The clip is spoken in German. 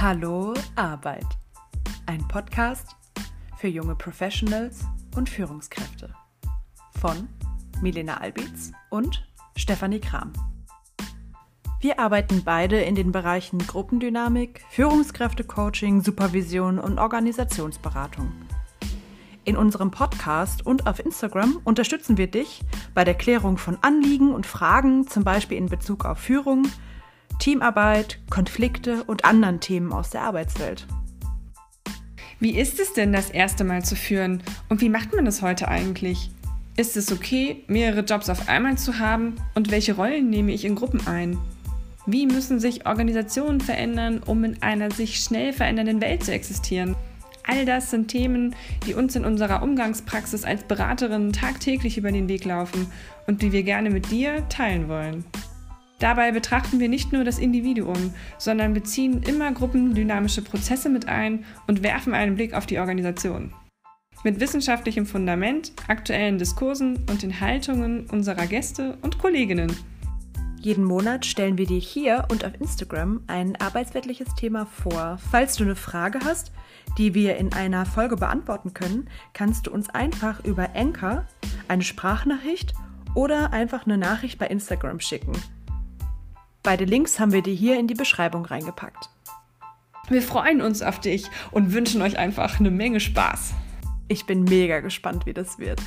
Hallo Arbeit. Ein Podcast für junge Professionals und Führungskräfte. Von Milena Albitz und Stefanie Kram. Wir arbeiten beide in den Bereichen Gruppendynamik, Führungskräftecoaching, Supervision und Organisationsberatung. In unserem Podcast und auf Instagram unterstützen wir dich bei der Klärung von Anliegen und Fragen, zum Beispiel in Bezug auf Führung, Teamarbeit, Konflikte und anderen Themen aus der Arbeitswelt. Wie ist es denn, das erste Mal zu führen und wie macht man das heute eigentlich? Ist es okay, mehrere Jobs auf einmal zu haben und welche Rollen nehme ich in Gruppen ein? Wie müssen sich Organisationen verändern, um in einer sich schnell verändernden Welt zu existieren? All das sind Themen, die uns in unserer Umgangspraxis als Beraterin tagtäglich über den Weg laufen und die wir gerne mit dir teilen wollen. Dabei betrachten wir nicht nur das Individuum, sondern beziehen immer gruppendynamische Prozesse mit ein und werfen einen Blick auf die Organisation. Mit wissenschaftlichem Fundament, aktuellen Diskursen und den Haltungen unserer Gäste und Kolleginnen. Jeden Monat stellen wir dir hier und auf Instagram ein arbeitsweltliches Thema vor. Falls du eine Frage hast, die wir in einer Folge beantworten können, kannst du uns einfach über Anchor eine Sprachnachricht oder einfach eine Nachricht bei Instagram schicken. Beide Links haben wir dir hier in die Beschreibung reingepackt. Wir freuen uns auf dich und wünschen euch einfach eine Menge Spaß. Ich bin mega gespannt, wie das wird.